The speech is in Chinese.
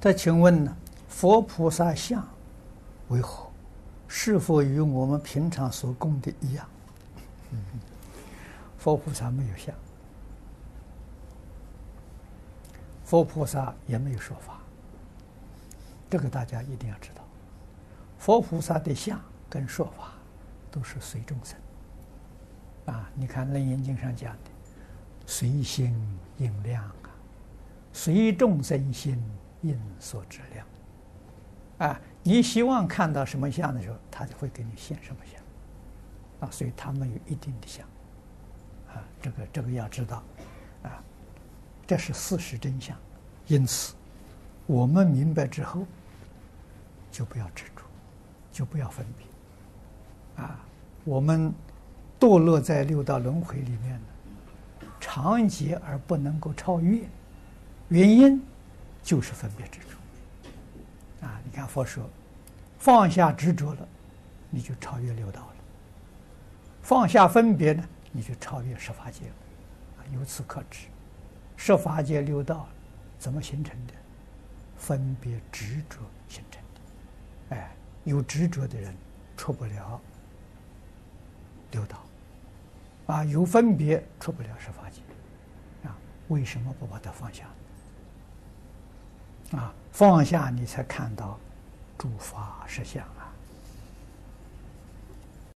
再请问呢，佛菩萨相为何？是否与我们平常所供的一样？佛菩萨没有像，佛菩萨也没有说法，这个大家一定要知道。佛菩萨的相跟说法都是随众生。啊，你看《楞严经》上讲的“随心应量啊，随众生心因所质量”。啊，你希望看到什么相的时候，他就会给你现什么相。啊，所以他们有一定的相。啊，这个这个要知道，啊，这是事实真相。因此，我们明白之后，就不要执着，就不要分别。啊，我们。堕落在六道轮回里面的长劫而不能够超越，原因就是分别执着。啊，你看佛说，放下执着了，你就超越六道了；放下分别呢，你就超越十法界了。啊，由此可知，十法界六道怎么形成的？分别执着形成的。哎，有执着的人出不了六道。啊，有分别出不了十法界，啊，为什么不把它放下？啊，放下你才看到诸法实相。